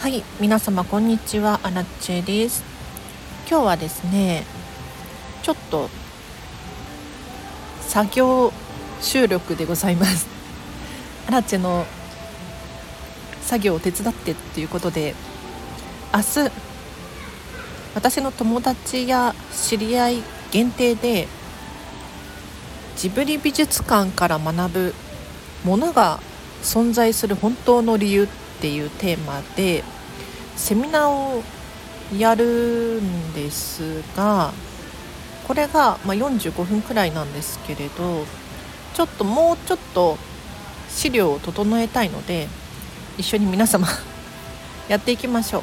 はい皆様こんにちは。アラチェです。今日はですねちょっと作業収録でございます。アラチェの作業を手伝ってっていうことで明日私の友達や知り合い限定でジブリ美術館から学ぶものが存在する本当の理由っていうテーマでセミナーをやるんですがこれがま45分くらいなんですけれどちょっともうちょっと資料を整えたいので一緒に皆様 やっていきましょう。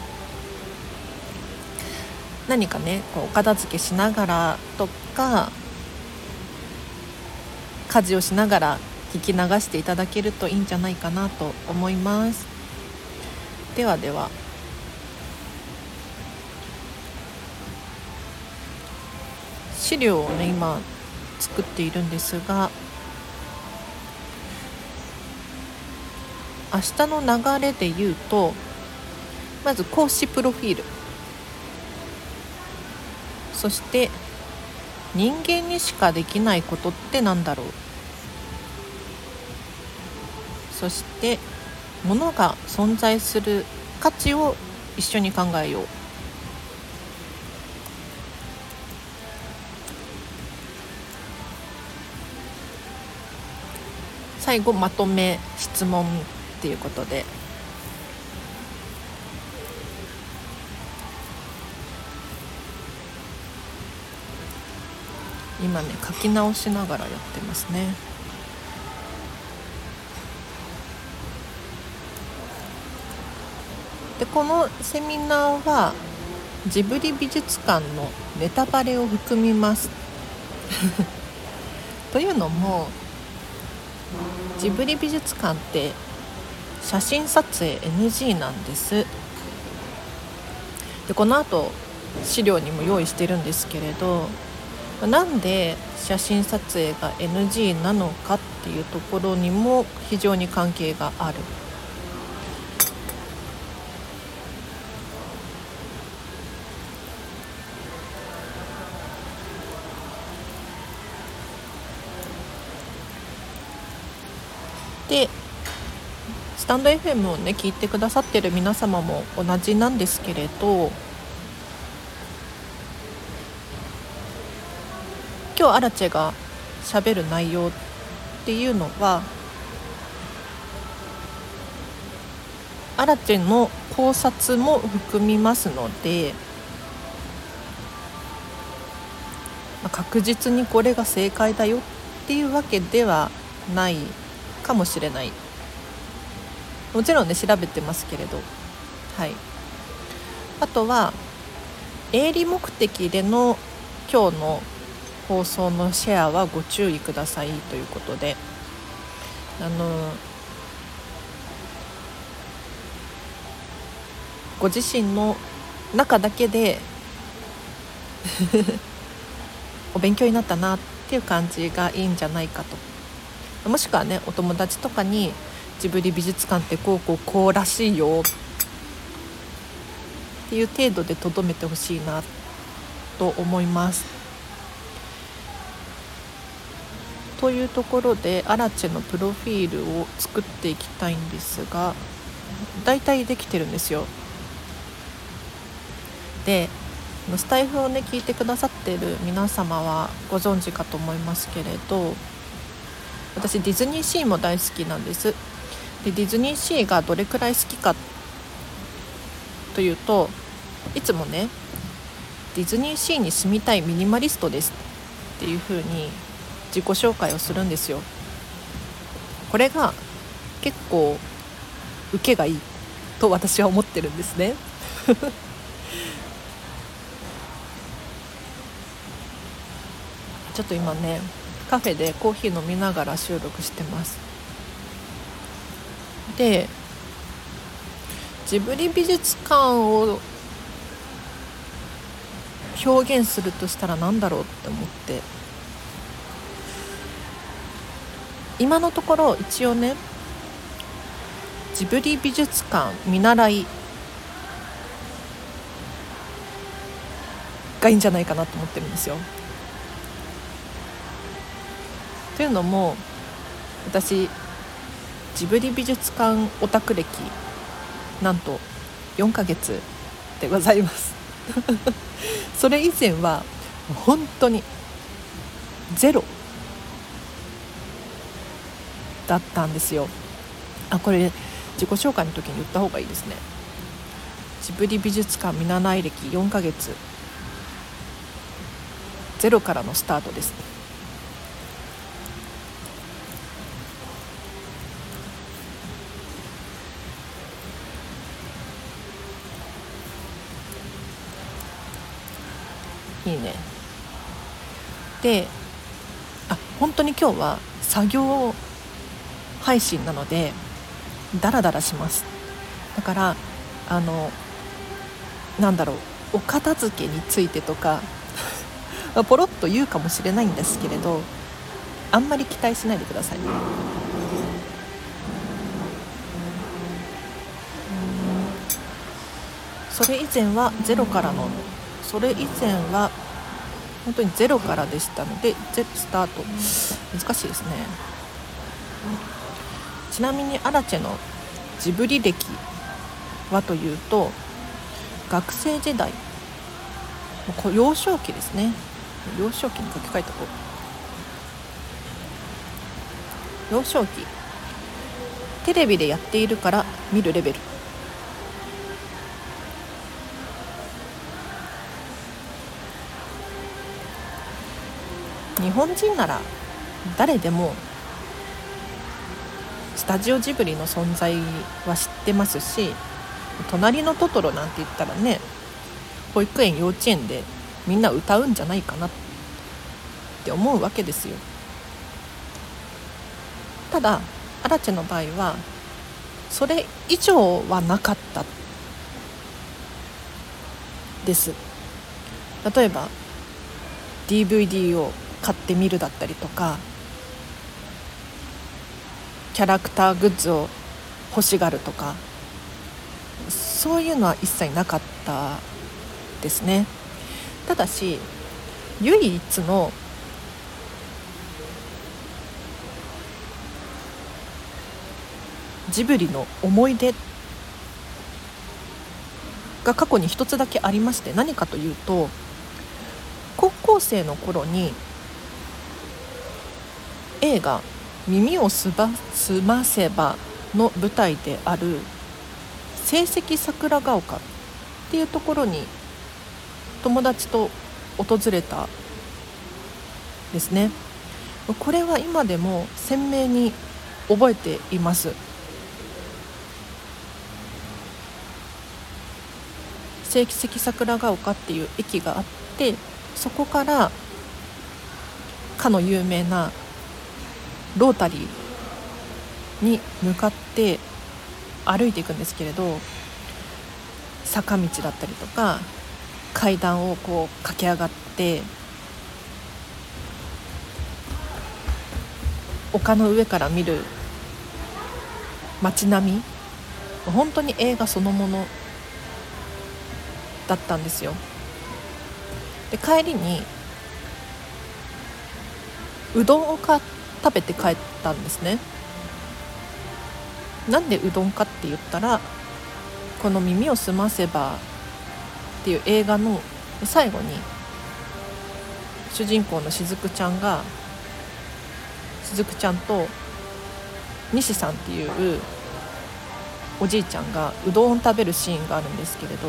何かねこうお片付けしながらとか家事をしながら聞き流していただけるといいんじゃないかなと思います。ではでは。資料をね今作っているんですが明日の流れで言うとまず講師プロフィール。そして人間にしかできないことってなんだろう。そして物が存在する価値を一緒に考えよう。最後まとめ質問っていうことで。今ね書き直しながらやってますね。でこのセミナーはジブリ美術館のネタバレを含みます。というのもジブリ美術館って写真撮影 NG なんです。でこのあと資料にも用意してるんですけれどなんで写真撮影が NG なのかっていうところにも非常に関係がある。でスタンド FM をね聞いてくださってる皆様も同じなんですけれど今日アラチェがしゃべる内容っていうのはアラチェの考察も含みますので確実にこれが正解だよっていうわけではないかもしれない。もちろんね調べてますけれど。はい。あとは営利目的での今日の放送のシェアはご注意くださいということで。あのご自身の中だけで お勉強になったなっていう感じがいいんじゃないかと。もしくはねお友達とかにジブリ美術館ってこうこうこうらしいよっていう程度でとどめてほしいなと思います。というところでアラチェのプロフィールを作っていきたいんですが大体できてるんですよ。でスタイフをね聞いてくださってる皆様はご存知かと思いますけれど私ディズニーシーも大好きなんです。でディズニーシーがどれくらい好きかというといつもねディズニーシーに住みたいミニマリストですっていう風に自己紹介をするんですよ。これが結構受けがいいと私は思ってるんですね。ちょっと今ねカフェでコーヒー飲みながら収録してます。でジブリ美術館を表現するとしたら何だろうって思って。今のところ一応ねジブリ美術館見習いがいいんじゃないかなと思ってるんですよ。というのも私ジブリ美術館オタク歴なんと4ヶ月でございます。それ以前は本当にゼロだったんですよ。あこれ自己紹介の時に言った方がいいですね。ジブリ美術館見習い歴4ヶ月ゼロからのスタートです。であ本当に今日は作業配信なのでダラダラします。だからあのなんだろうお片付けについてとか ポロッと言うかもしれないんですけれどあんまり期待しないでください。それ以前はゼロからのそれ以前は本当にゼロからでしたのでゼスタート。難しいですね。ちなみにアラチェのジブリ歴はというと学生時代幼少期ですね。幼少期に書き換えたこう。幼少期。テレビでやっているから見るレベル。日本人なら誰でもスタジオジブリの存在は知ってますし「隣のトトロ」なんて言ったらね保育園幼稚園でみんな歌うんじゃないかなって思うわけですよ。ただアラチェの場合はそれ以上はなかったです。例えば DVD を買ってみるだったりとかキャラクターグッズを欲しがるとかそういうのは一切なかったですね。ただし唯一のジブリの思い出が過去に一つだけありまして何かというと高校生の頃に映画「耳をすばすませば」の舞台である成績桜ヶ丘っていうところに友達と訪れたですね。これは今でも鮮明に覚えています。成績桜ヶ丘っていう駅があってそこからかの有名なロータリーに向かって歩いていくんですけれど坂道だったりとか階段をこう駆け上がって丘の上から見る街並み本当に映画そのものだったんですよ。で帰りにうどんを買っ食べて帰ったんですね。なんでうどんかって言ったらこの「耳をすませば」っていう映画の最後に主人公のしずくちゃんがしずくちゃんと西さんっていうおじいちゃんがうどんを食べるシーンがあるんですけれど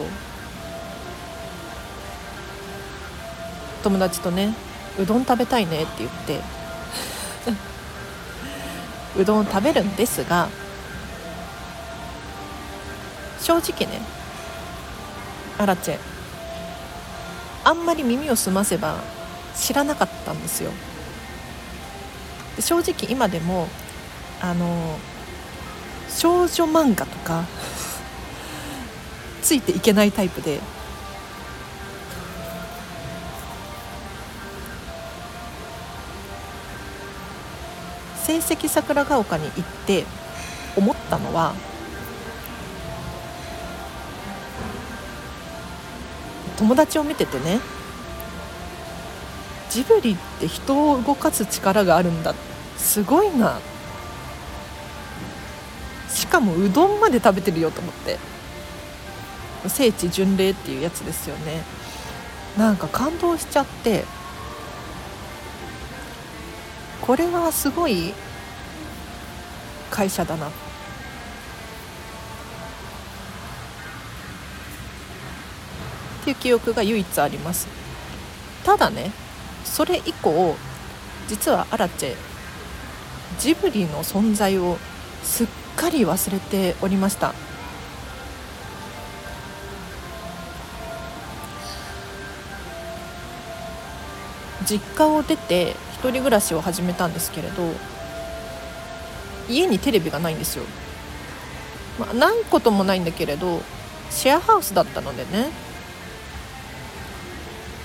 友達とねうどん食べたいねって言ってうどんを食べるんですが正直ねアラチェあんまり耳を澄ませば知らなかったんですよ。で正直今でもあの少女漫画とかついていけないタイプで成績桜ヶ丘に行って思ったのは友達を見ててねジブリって人を動かす力があるんだ。すごいな。しかもうどんまで食べてるよと思って。聖地巡礼っていうやつですよね。なんか感動しちゃって。これはすごい会社だな。っていう記憶が唯一あります。ただねそれ以降実はアラチェジブリの存在をすっかり忘れておりました。実家を出て人暮らしを始めたんですけれど家にテレビがないんですよ、まあ、ないこともないんだけれどシェアハウスだったのでね。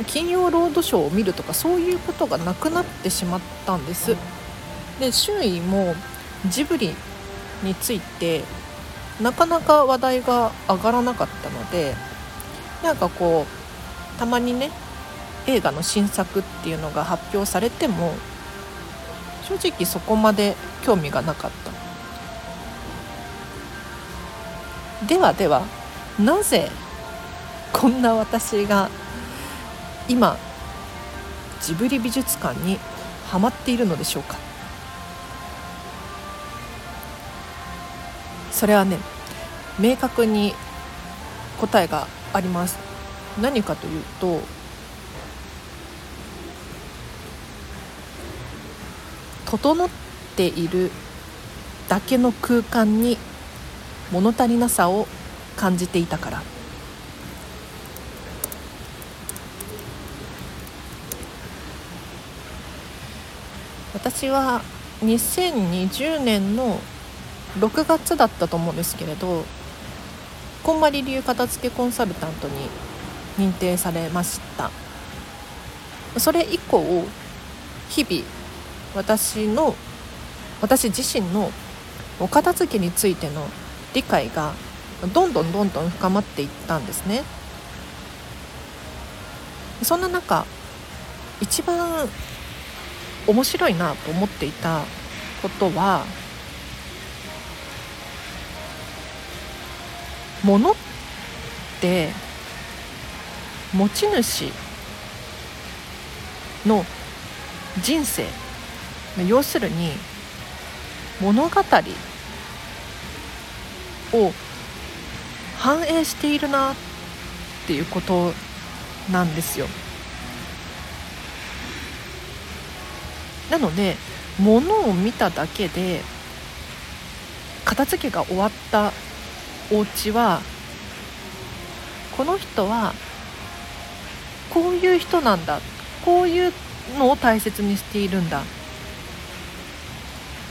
金曜ロードショーを見るとかそういうことがなくなってしまったんです。で周囲もジブリについてなかなか話題が上がらなかったのでなんかこうたまにね映画の新作っていうのが発表されても正直そこまで興味がなかった。ではではなぜこんな私が今ジブリ美術館にはまっているのでしょうか。それはね明確に答えがあります。何かというと整っているだけの空間に物足りなさを感じていたから。私は2020年の6月だったと思うんですけれどこんまり流片付けコンサルタントに認定されました。それ以降日々私の私自身のお片付けについての理解がどんどんどんどん深まっていったんですね。そんな中一番面白いなと思っていたことは物って持ち主の人生要するに物語を反映しているなっていうことなんですよ。なので物を見ただけで片付けが終わったお家はこの人はこういう人なんだこういうのを大切にしているんだ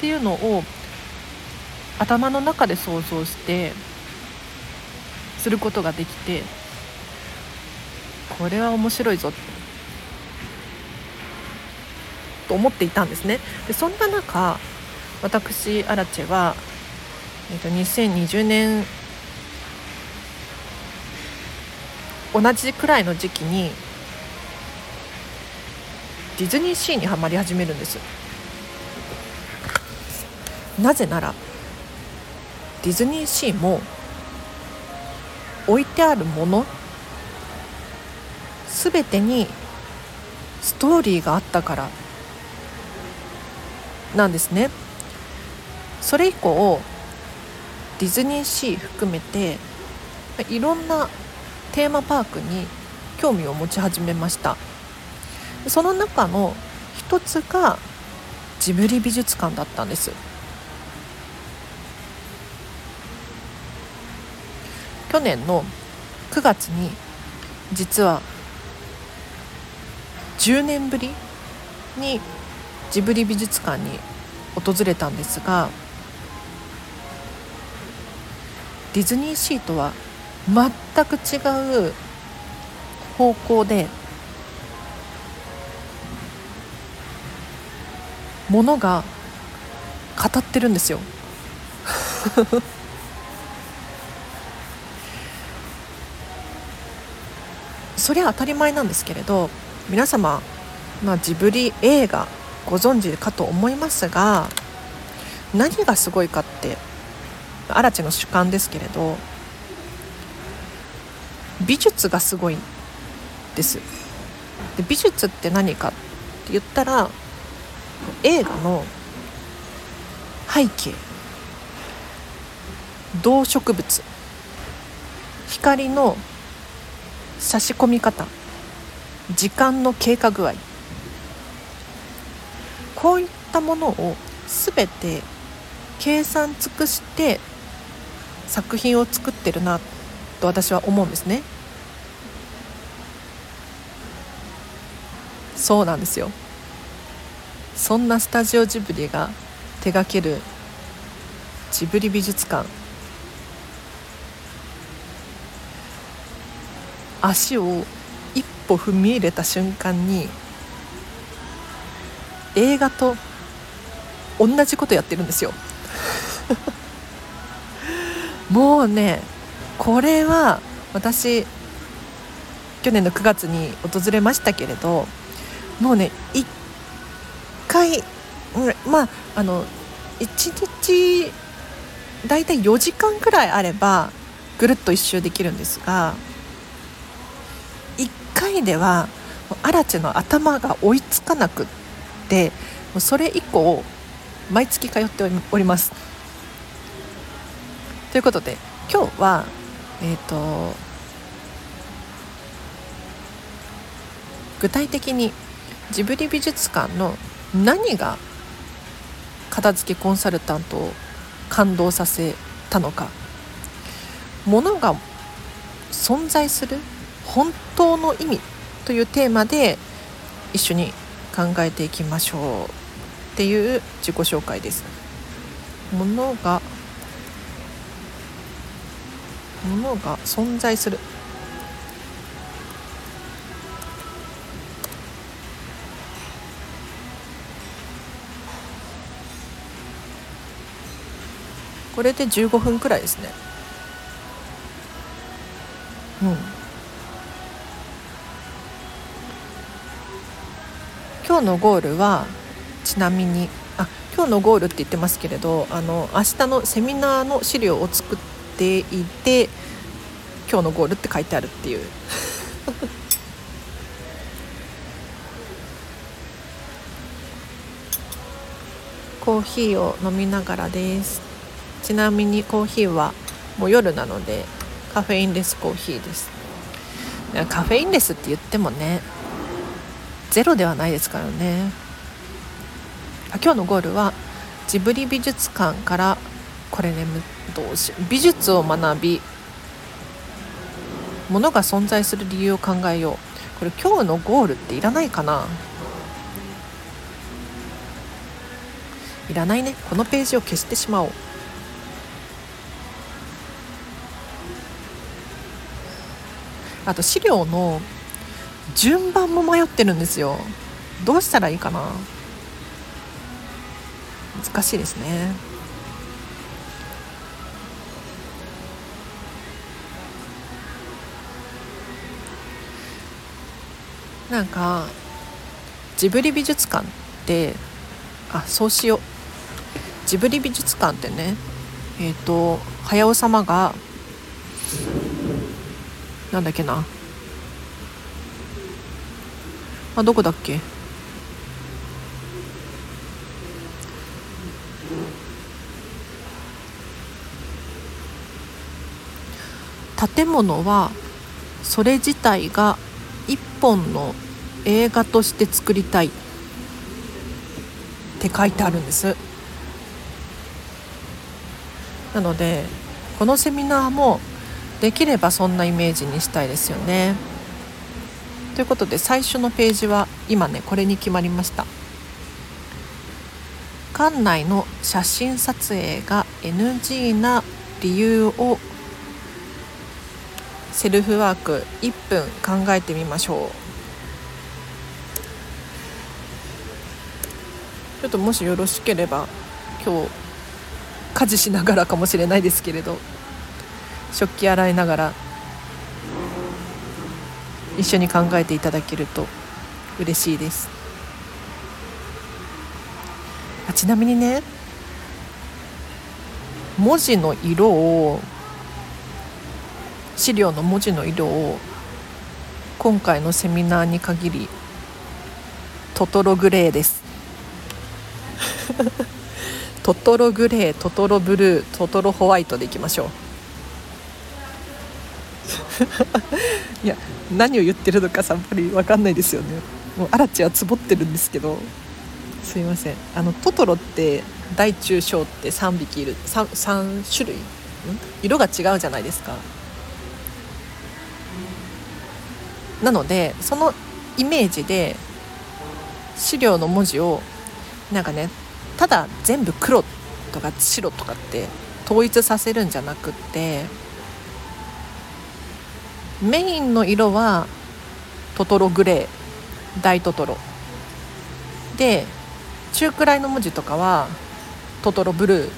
っていうのを頭の中で想像してすることができてこれは面白いぞと思っていたんですね。でそんな中私アラチェは、えー、と2020年同じくらいの時期にディズニーシーにはまり始めるんです。なぜならディズニーシーも置いてあるもの全てにストーリーがあったからなんですね。それ以降ディズニーシー含めていろんなテーマパークに興味を持ち始めました。その中の一つがジブリ美術館だったんです。年の9月に実は10年ぶりにジブリ美術館に訪れたんですがディズニーシーとは全く違う方向でものが語ってるんですよ。それは当たり前なんですけれど皆様まあ、ジブリ映画ご存知かと思いますが何がすごいかってアラチの主観ですけれど美術がすごいです。で美術って何かって言ったら映画の背景動植物光の差し込み方。時間の経過具合。こういったものを全て計算尽くして作品を作ってるなと私は思うんですね。そうなんですよ。そんなスタジオジブリが手掛けるジブリ美術館。足を一歩踏み入れた瞬間に映画と同じことやってるんですよ。もうねこれは私去年の9月に訪れましたけれどもうね1回まああの1日大体4時間くらいあればぐるっと一周できるんですが回ではアラチの頭が追いつかなくってそれ以降毎月通っております。ということで今日はえっ、ー、と具体的にジブリ美術館の何が片付けコンサルタントを感動させたのかものが存在する本当の意味というテーマで一緒に考えていきましょうっていう自己紹介です。ものがものが存在する。これで15分くらいですね。うん。今日のゴールはちなみにあ今日のゴールって言ってますけれどあの明日のセミナーの資料を作っていて今日のゴールって書いてあるっていう。コーヒーを飲みながらです。ちなみにコーヒーはもう夜なのでカフェインレスコーヒーです。カフェインレスって言ってもねゼロではないですからね。今日のゴールはジブリ美術館からこれねどうし美術を学びものが存在する理由を考えよう。これ今日のゴールっていらないかな。いらないね。このページを消してしまおう。あと資料の順番も迷ってるんですよ。どうしたらいいかな。難しいですね。なんかジブリ美術館ってあそうしよう。ジブリ美術館ってねえっ、ー、と早尾様がなんだっけな。あどこだっけ？建物はそれ自体が一本の映画として作りたいって書いてあるんですなのでこのセミナーもできればそんなイメージにしたいですよね。ということで最初のページは今ねこれに決まりました。館内の写真撮影が NG な理由をセルフワーク1分考えてみましょう。ちょっともしよろしければ今日家事しながらかもしれないですけれど食器洗いながら一緒に考えていただけると嬉しいです。あちなみにね文字の色を資料の文字の色を今回のセミナーに限りトトログレーです。トトログレートトロブルートトロホワイトでいきましょう。いや何を言ってるのかさっぱり分かんないですよね。もうアラチはつぼってるんですけど。すいません。あのトトロって大中小って3匹いる。3, 3種類？色が違うじゃないですか。なのでそのイメージで資料の文字をなんかねただ全部黒とか白とかって統一させるんじゃなくってメインの色はトトログレー大トトロ。で中くらいの文字とかはトトロブルー。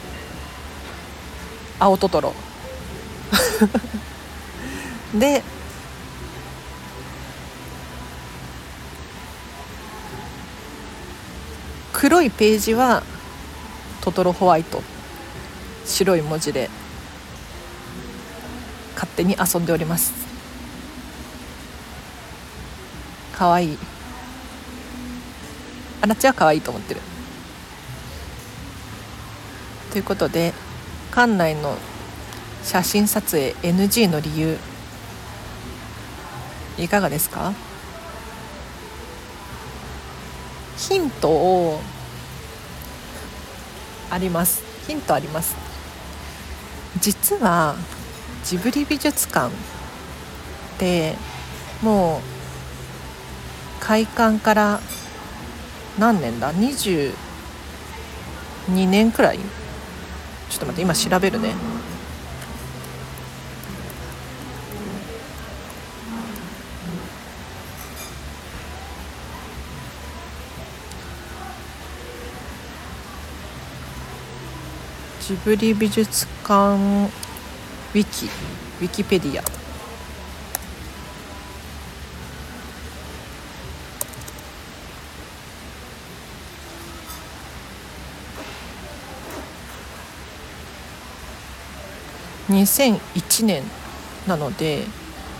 青トトロ。で黒いページはトトロホワイト。白い文字で勝手に遊んでおります。かわい。いあなちは可愛いと思ってる。ということで館内の写真撮影 NG の理由いかがですか？ヒントをあります。ヒントあります。実はジブリ美術館ってもう開館から何年だ？22年くらい？ちょっと待って今調べるね。ジブリ美術館ウィキウィキペディア。2001年なので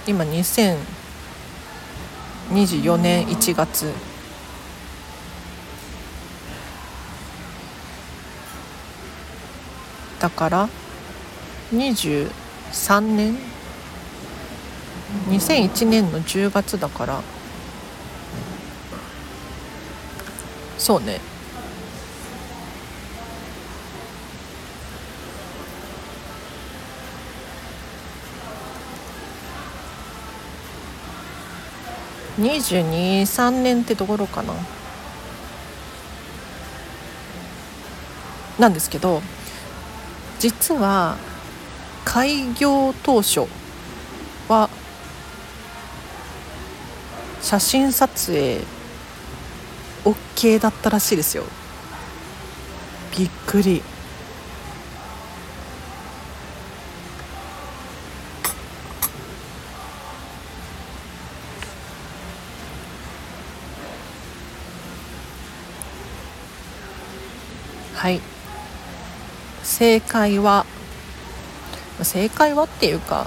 今2024年1月だから23年2001年の10月だから。そうね。223年ってところかな。なんですけど実は開業当初は写真撮影 OK だったらしいですよ。びっくり。はい。正解は正解はっていうか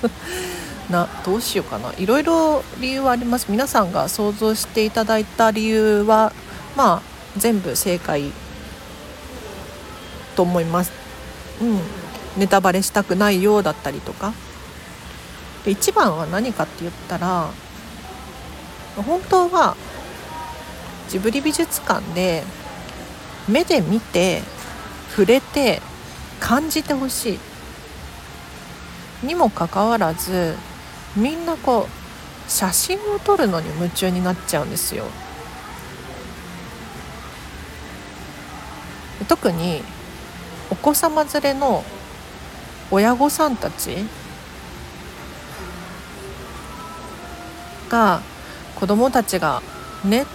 などうしようかな。いろいろ理由はあります。皆さんが想像していただいた理由はまあ全部正解と思います。うん。ネタバレしたくないようだったりとか。で一番は何かって言ったら本当はジブリ美術館で目で見て触れて感じてほしい。にもかかわらずみんなこう写真を撮るのに夢中になっちゃうんですよ。特にお子様連れの親御さんたちが子供たちがね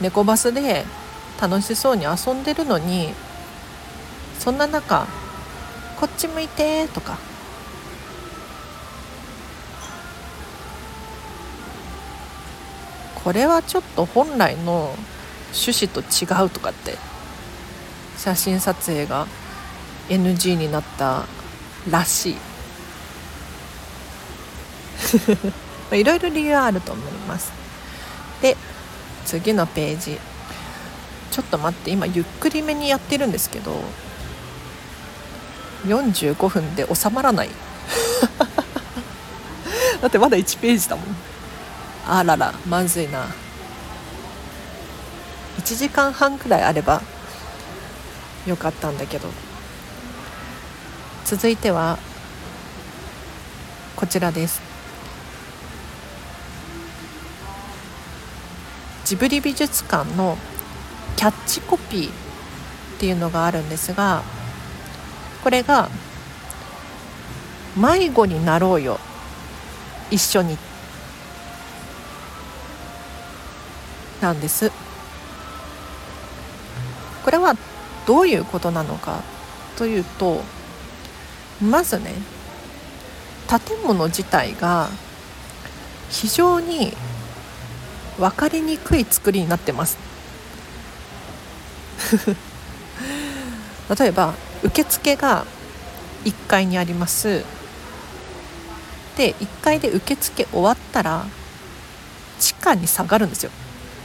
猫バスで楽しそうに遊んでるのにそんな中「こっち向いて」とか。これはちょっと本来の趣旨と違うとかって写真撮影が NG になったらしい。いろいろ理由はあると思います。で次のページ。ちょっと待って今ゆっくりめにやってるんですけど45分で収まらない。だってまだ1ページだもん。あららまずいな。1時間半くらいあればよかったんだけど。続いてはこちらです。ジブリ美術館のキャッチコピーっていうのがあるんですがこれが「迷子になろうよ。一緒に」なんです。これはどういうことなのかというとまずね建物自体が非常に分かりにくい作りになってます。例えば受付が1階にあります。で1階で受付終わったら地下に下がるんですよ。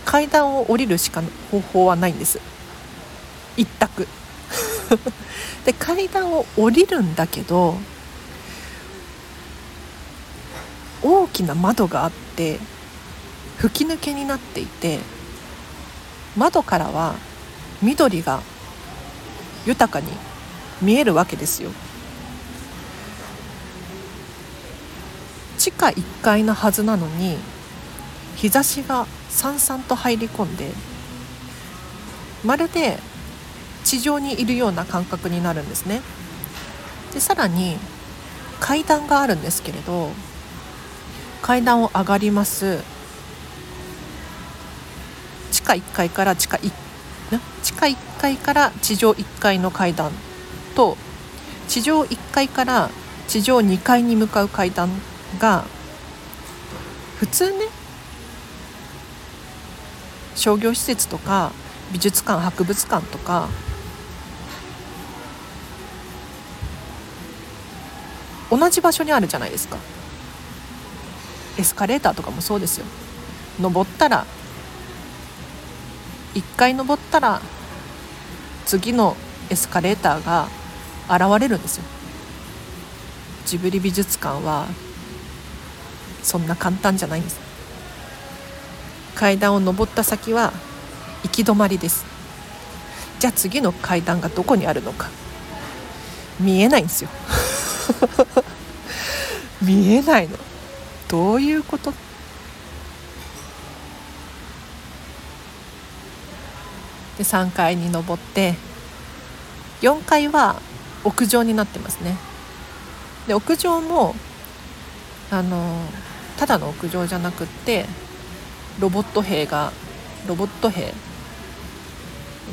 階段を降りるしか方法はないんです。一択。で階段を降りるんだけど大きな窓があって吹き抜けになっていて窓からは緑が豊かに見えるわけですよ。地下1階のはずなのに日差しがさんさんと入り込んでまるで地上にいるような感覚になるんですね。でさらに階段があるんですけれど階段を上がります。地下1階から地下1地下1階から地上1階の階段と地上1階から地上2階に向かう階段が普通ね商業施設とか美術館博物館とか同じ場所にあるじゃないですか。エスカレーターとかもそうですよ。登ったら1回登ったら次のエスカレーターが現れるんですよ。ジブリ美術館はそんな簡単じゃないんです。階段を上った先は行き止まりです。じゃあ次の階段がどこにあるのか。見えないんですよ。見えないの。どういうこと？で3階に登って4階は屋上になってますね。で屋上もあのただの屋上じゃなくってロボット兵がロボット兵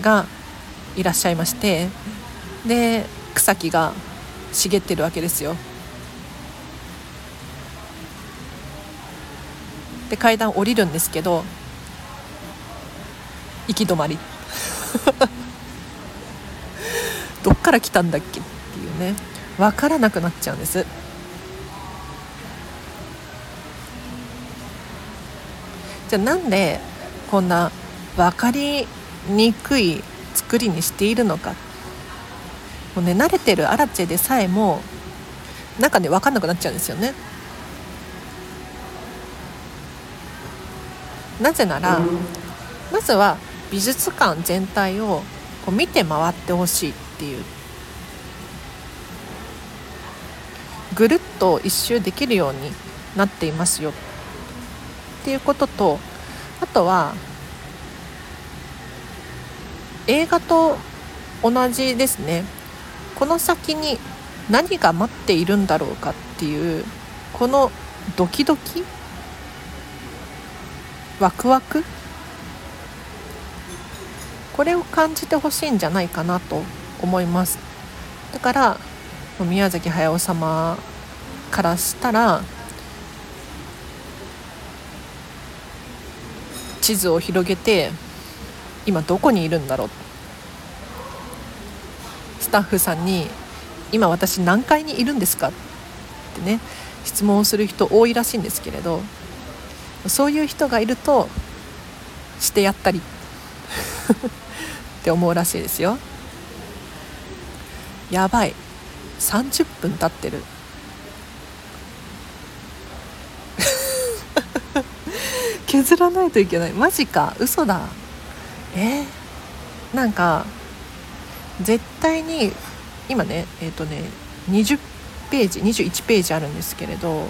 がいらっしゃいましてで草木が茂ってるわけですよ。で階段降りるんですけど行き止まり。どっから来たんだっけっていうね。分からなくなっちゃうんです。じゃあなんでこんな分かりにくい作りにしているのか。もうね慣れてるアラチェでさえもなんかね分かんなくなっちゃうんですよね。なぜならまずは美術館全体をこう見て回ってほしいっていうぐるっと一周できるようになっていますよ。っていうこととあとは映画と同じですね。この先に何が待っているんだろうかっていうこのドキドキワクワクこれを感じてほしいんじゃないかなと思います。だから宮崎駿様からしたら地図を広げて今どこにいるんだろう。スタッフさんに「今私何階にいるんですか?」ってね質問をする人多いらしいんですけれどそういう人がいるとしてやったり。って思うらしいですよ。やばい。30分経ってる。削らないといけない。マジか。嘘だ。え？ー、なんか絶対に今ねえっ、ー、とね20ページ21ページあるんですけれど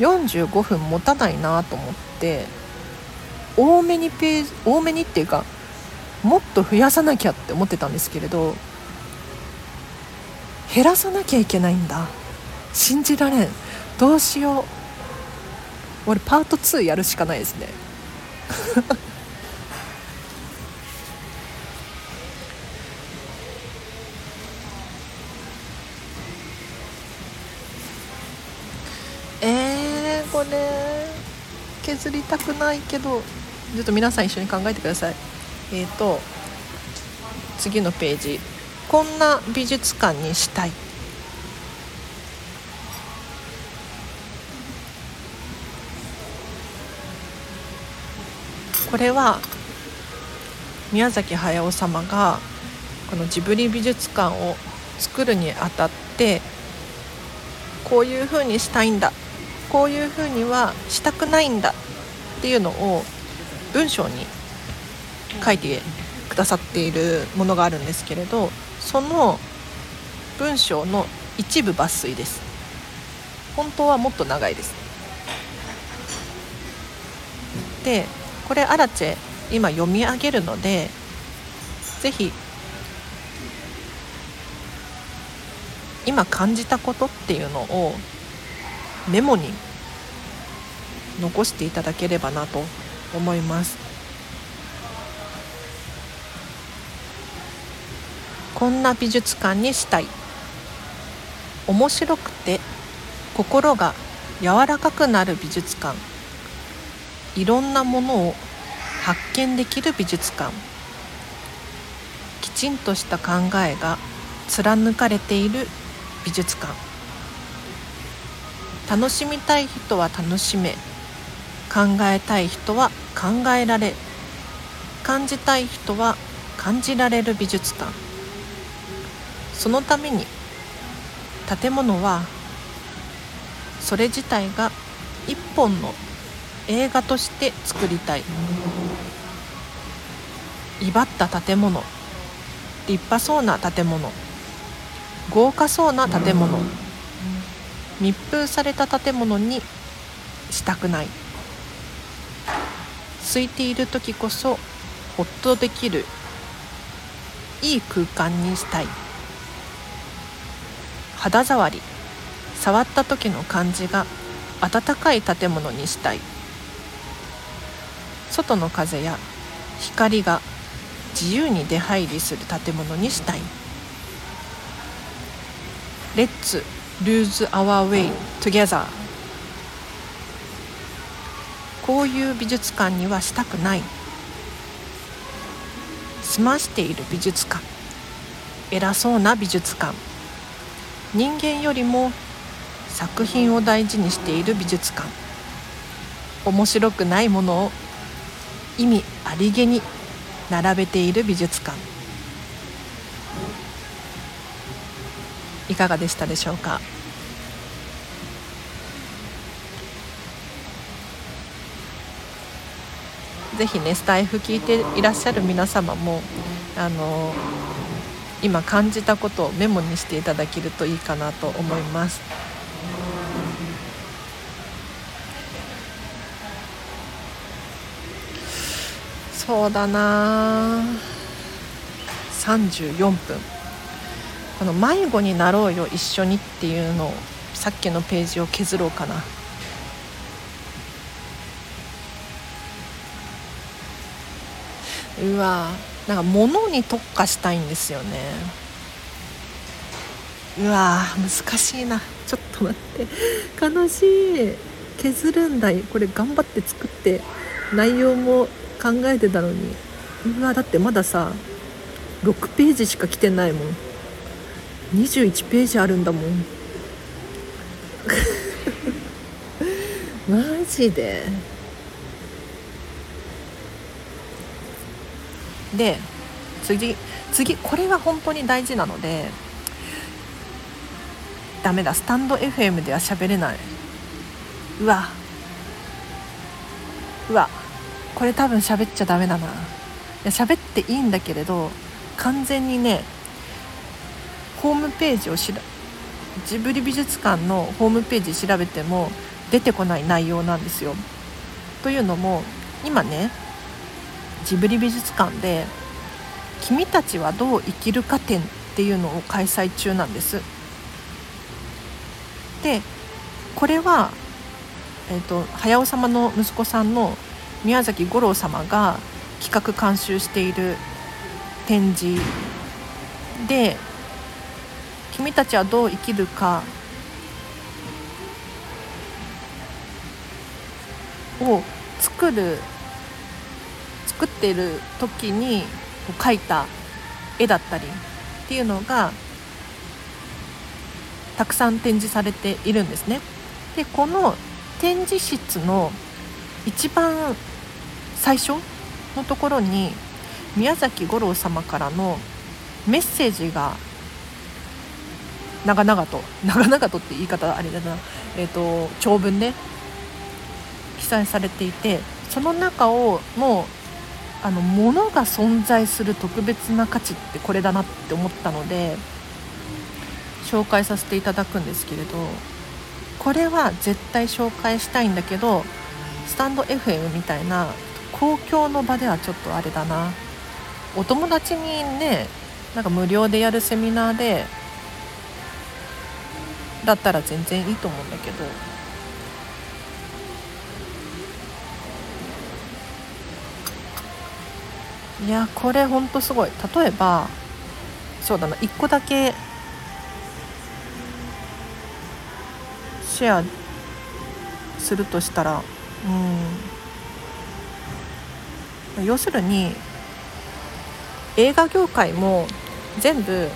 45分持たないなと思って多めにページ多めにっていうかもっと増やさなきゃって思ってたんですけれど減らさなきゃいけないんだ。信じられん。どうしよう。俺パート2やるしかないですね。えー、これ削りたくないけどちょっと皆さん一緒に考えてください。えっ、ー、と次のページ。こんな美術館にしたい。これは宮崎駿様がこのジブリ美術館を作るにあたってこういうふうにしたいんだ。こういうふうにはしたくないんだ。っていうのを文章に書いてくださっているものがあるんですけれどその文章の一部抜粋です。本当はもっと長いです。でこれアラチェ今読み上げるのでぜひ今感じたことっていうのをメモに残していただければなと思います。こんな美術館にしたい。面白くて心が柔らかくなる美術館。いろんなものを発見できる美術館。きちんとした考えが貫かれている美術館。楽しみたい人は楽しめ考えたい人は考えられ感じたい人は感じられる美術館。そのために建物はそれ自体が一本の映画として作りたい。威張った建物。立派そうな建物。豪華そうな建物。密封された建物にしたくない。空いている時こそほっとできる。いい空間にしたい。肌触り。触った時の感じが暖かい建物にしたい。外の風や光が自由に出入りする建物にしたい。Let's lose our way together こういう美術館にはしたくない。済ましている美術館。偉そうな美術館。人間よりも作品を大事にしている美術館。面白くないものを意味ありげに並べている美術館。いかがでしたでしょうか？ぜひねスタイフ聞いていらっしゃる皆様もあの今感じたことをメモにしていただけるといいかなと思います。そうだな。34分。この「迷子になろうよ一緒に」っていうのをさっきのページを削ろうかな。うわ。なんか物に特化したいんですよね。うわ難しいな。ちょっと待って。悲しい。削るんだい。これ頑張って作って内容も考えてたのに。うわだってまださ6ページしか来てないもん。21ページあるんだもん。マジで。で次次これが本当に大事なのでダメだスタンド FM では喋れない。うわ。うわ。これ多分喋っちゃダメだな。いや喋っていいんだけれど完全にねホームページをしらジブリ美術館のホームページ調べても出てこない内容なんですよ。というのも今ねジブリ美術館で「君たちはどう生きるか展」っていうのを開催中なんです。でこれは、えーと、早尾様の息子さんの宮崎五郎様が企画監修している展示で「君たちはどう生きるか」を作る作っている時に描いた絵だったりっていうのがたくさん展示されているんですね。でこの展示室の一番最初のところに宮崎五郎様からのメッセージが長々と長々とって言い方あれだな、えーと、長文で記載されていてその中をもうあの物が存在する特別な価値ってこれだなって思ったので紹介させていただくんですけれどこれは絶対紹介したいんだけどスタンド FM みたいな公共の場ではちょっとあれだな。お友達にねなんか無料でやるセミナーでだったら全然いいと思うんだけどいやこれほんとすごい。例えばそうだな1個だけシェアするとしたらうん。要するに映画業界も全部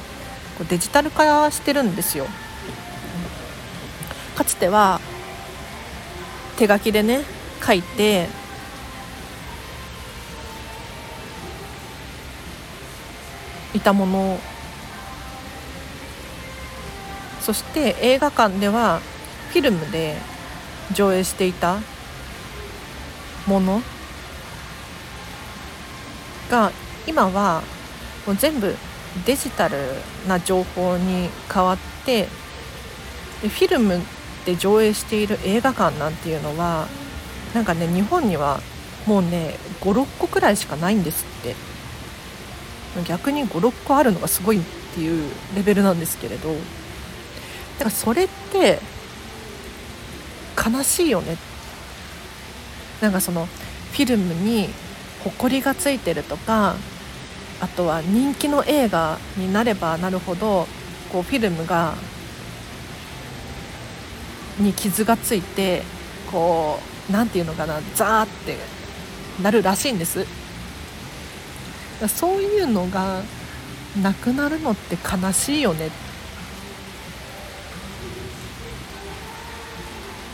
デジタル化してるんですよ。かつては手書きでね書いていたもの。そして映画館ではフィルムで上映していたものが今はもう全部デジタルな情報に変わってでフィルムで上映している映画館なんていうのはなんかね日本にはもうね56個くらいしかないんですって。逆に56個あるのがすごいっていうレベルなんですけれどだからそれって悲しいよね。なんかそのフィルムにほこりがついてるとかあとは人気の映画になればなるほどこうフィルムがに傷がついてこう何て言うのかなザーってなるらしいんです。そういうのがなくなるのって悲しいよね。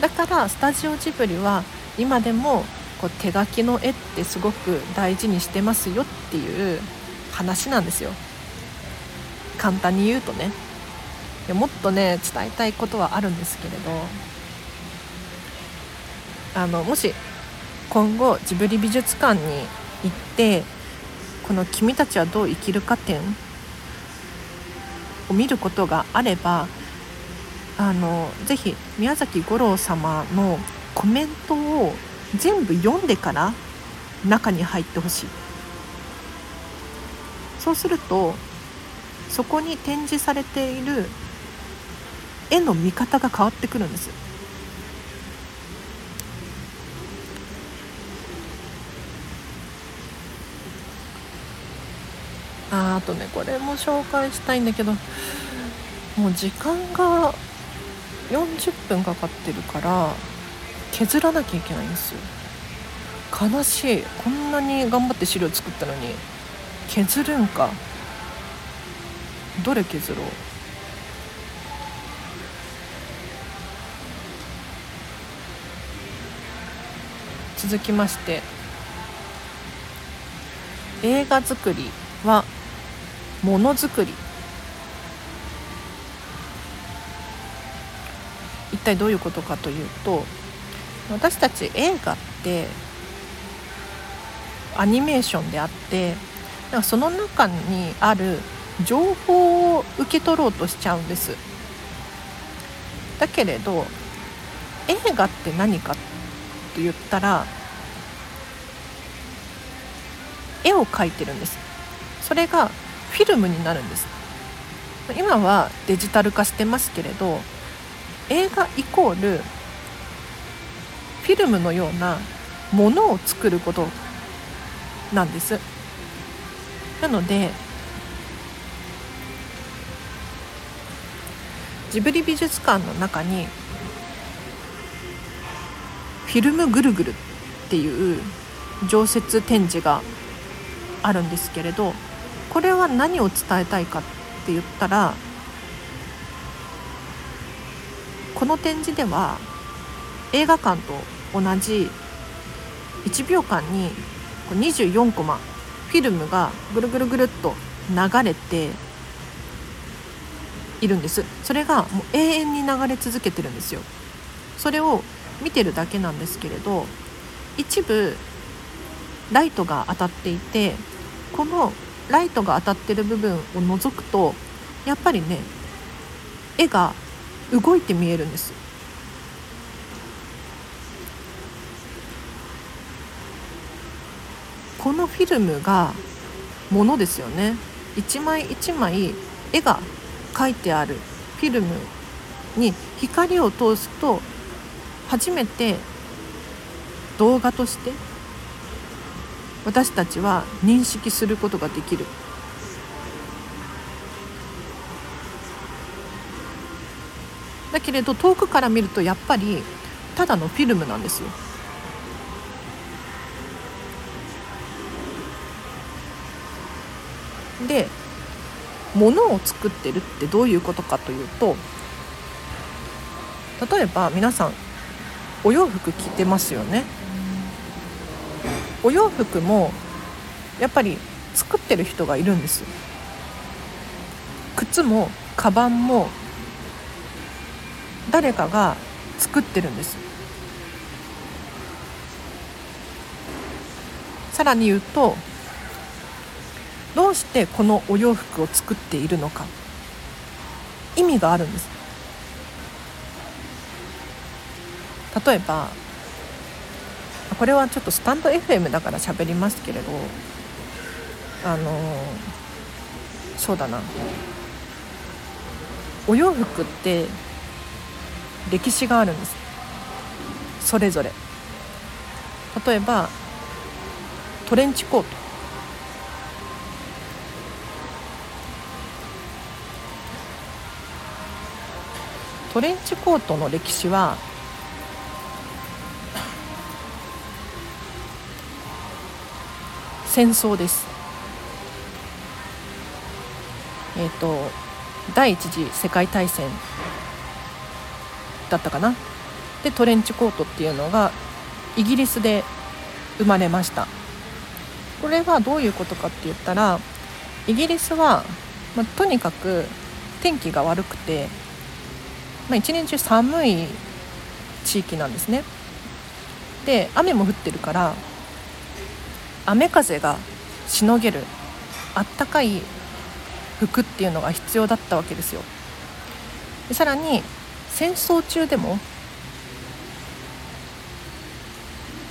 だからスタジオジブリは今でもこう手書きの絵ってすごく大事にしてますよっていう話なんですよ。簡単に言うとね。もっとね伝えたいことはあるんですけれど。あのもし今後ジブリ美術館に行ってこの「君たちはどう生きるか展」を見ることがあればあのぜひ宮崎五郎様のコメントを全部読んでから中に入ってほしい。そうするとそこに展示されている絵の見方が変わってくるんです。ああとねこれも紹介したいんだけどもう時間が40分かかってるから削らなきゃいけないんですよ。悲しい。こんなに頑張って資料作ったのに削るんか。どれ削ろう？続きまして映画作り。はものづくり。一体どういうことかというと私たち映画ってアニメーションであってなんかその中にある情報を受け取ろうとしちゃうんです。だけれど映画って何かって言ったら絵を描いてるんです。それがフィルムになるんです。今はデジタル化してますけれど映画イコールフィルムのようなものを作ることなんです。なのでジブリ美術館の中にフィルムぐるぐるっていう常設展示があるんですけれどこれは何を伝えたいかって言ったらこの展示では映画館と同じ1秒間に24コマフィルムがぐるぐるぐるっと流れているんです。それがもう永遠に流れ続けてるんですよ。それを見てるだけなんですけれど一部ライトが当たっていてこのライトが当たってる部分を除くとやっぱりね絵が動いて見えるんです。このフィルムがものですよね。一枚一枚絵が描いてある。フィルムに光を通すと初めて動画として私たちは認識することができる。だけれど遠くから見るとやっぱりただのフィルムなんですよ。で物を作ってるってどういうことかというと例えば皆さんお洋服着てますよね。お洋服もやっぱり作ってる人がいるんです。靴もカバンも誰かが作ってるんです。さらに言うとどうしてこのお洋服を作っているのか。意味があるんです。例えばこれはちょっとスタンド FM だから喋りますけれどあのそうだな。お洋服って歴史があるんです。それぞれ。例えばトレンチコート。トレンチコートの歴史は戦争です。えっ、ー、と第一次世界大戦だったかな。でトレンチコートっていうのがイギリスで生まれました。これはどういうことかって言ったらイギリスは、まあ、とにかく天気が悪くて、まあ、一年中寒い地域なんですね。で雨も降ってるから雨風がしのげるあったかい服っていうのが必要だったわけですよ。でさらに戦争中でも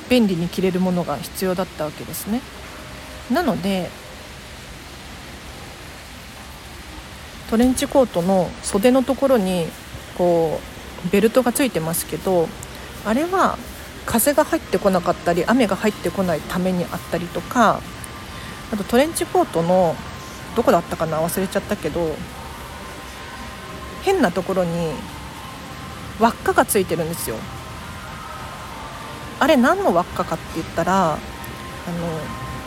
便利に着れるものが必要だったわけですね。なのでトレンチコートの袖のところにこうベルトがついてますけどあれは風が入ってこなかったり雨が入ってこないためにあったりとかあとトレンチコートのどこだったかな忘れちゃったけど変なところに輪っかがついてるんですよ。あれ何の輪っかかって言ったらあの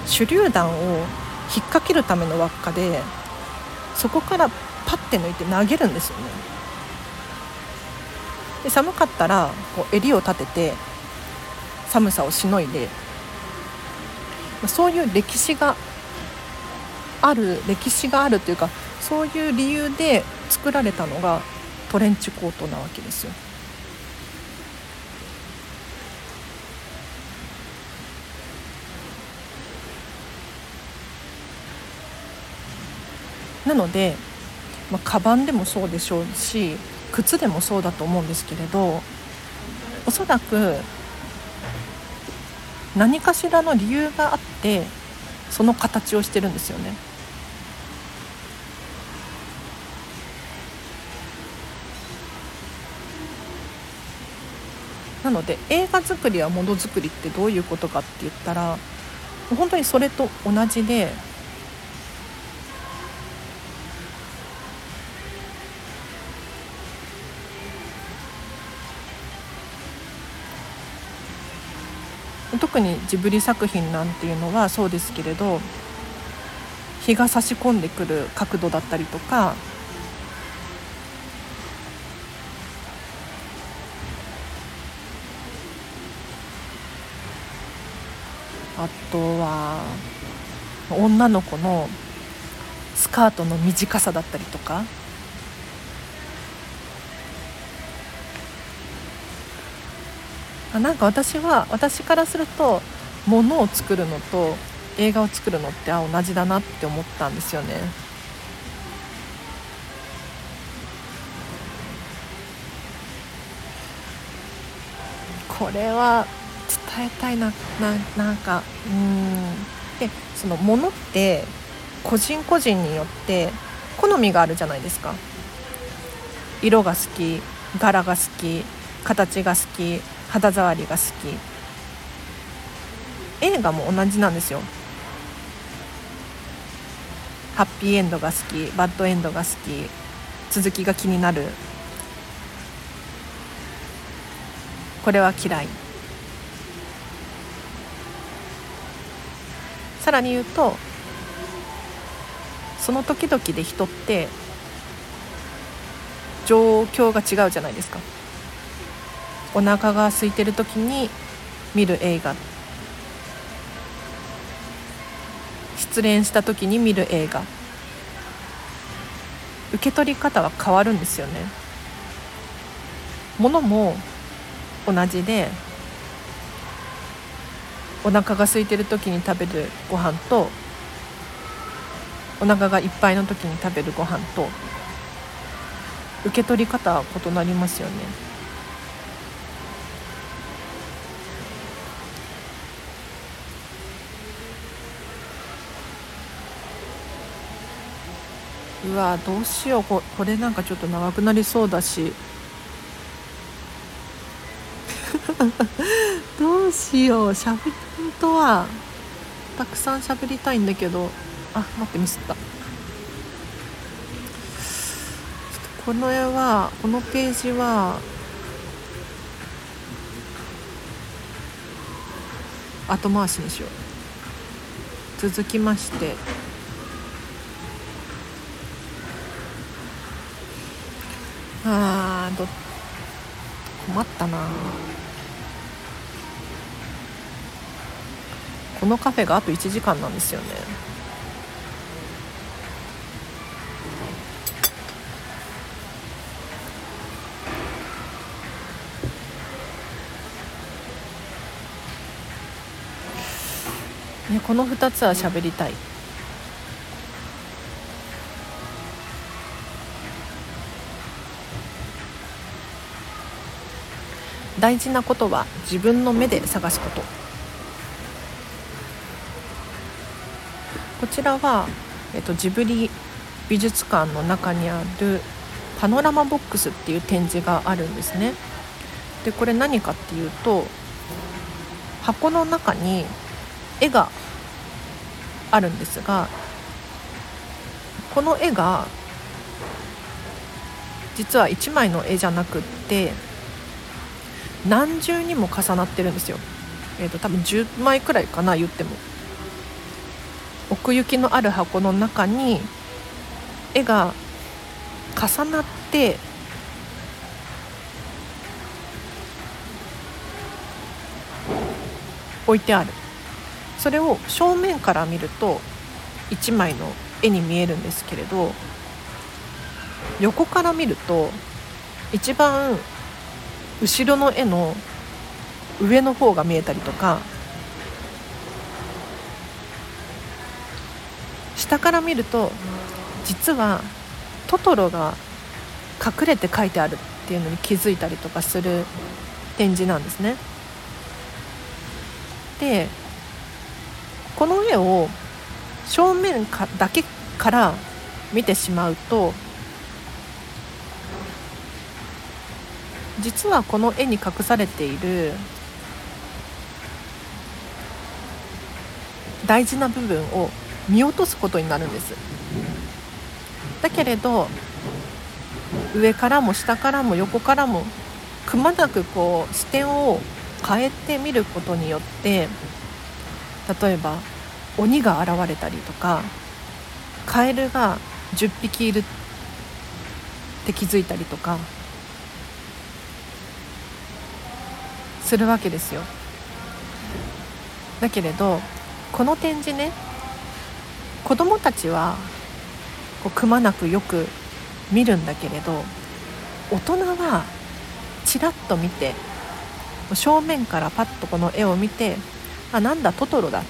手榴弾を引っ掛けるための輪っかでそこからパッて抜いて投げるんですよね。で寒かったらこう襟を立てて寒さをしのいでそういう歴史がある歴史があるというかそういう理由で作られたのがトレンチコートなわけですよ。なので、まあ、カバンでもそうでしょうし靴でもそうだと思うんですけれどおそらく何かしらの理由があってその形をしてるんですよね。なので映画作りはものづくりってどういうことかって言ったら本当にそれと同じで特にジブリ作品なんていうのはそうですけれど日が差し込んでくる角度だったりとかあとは女の子のスカートの短さだったりとかなんか私は私からすると物を作るのと映画を作るのってあ同じだなって思ったんですよね。これは伝えたいなななんかうんでその物って個人個人によって好みがあるじゃないですか色が好き柄が好き形が好き肌触りが好き。映画も同じなんですよ。ハッピーエンドが好きバッドエンドが好き続きが気になる。これは嫌い。さらに言うとその時々で人って状況が違うじゃないですか。お腹が空いてる時に見る映画。失恋した時に見る映画。受け取り方は変わるんですよね。ものも同じでお腹が空いてる時に食べるご飯とお腹がいっぱいの時に食べるご飯と受け取り方は異なりますよね。うわどうしようここれなんかちょっと長くなりそうだし。どうしようしゃべ本当はたくさんしゃべりたいんだけど。あ待ってミスった。この絵はこのページは後回しにしよう。続きまして。あーど困ったな。このカフェがあと1時間なんですよね。ねこの2つは喋りたい。大事なことは自分の目で探すこと。こちらは、えっと、ジブリ美術館の中にあるパノラマボックスっていう展示があるんですね。でこれ何かっていうと箱の中に絵があるんですがこの絵が実は1枚の絵じゃなくって何重にも重なってるんですよ。えーと、多分10枚くらいかな言っても。奥行きのある箱の中に絵が重なって置いてある。それを正面から見ると1枚の絵に見えるんですけれど横から見ると一番後ろの絵の上の方が見えたりとか下から見ると実はトトロが隠れて書いてあるっていうのに気づいたりとかする展示なんですね。でこの絵を正面かだけから見てしまうと実はこの絵に隠されている大事な部分を見落とすことになるんです。だけれど上からも下からも横からもくまなくこう視点を変えてみることによって例えば鬼が現れたりとかカエルが10匹いるって気づいたりとかするわけですよ。だけれどこの展示ね子供たちはこうくまなくよく見るんだけれど大人はちらっと見て正面からパッとこの絵を見てあなんだトトロだ。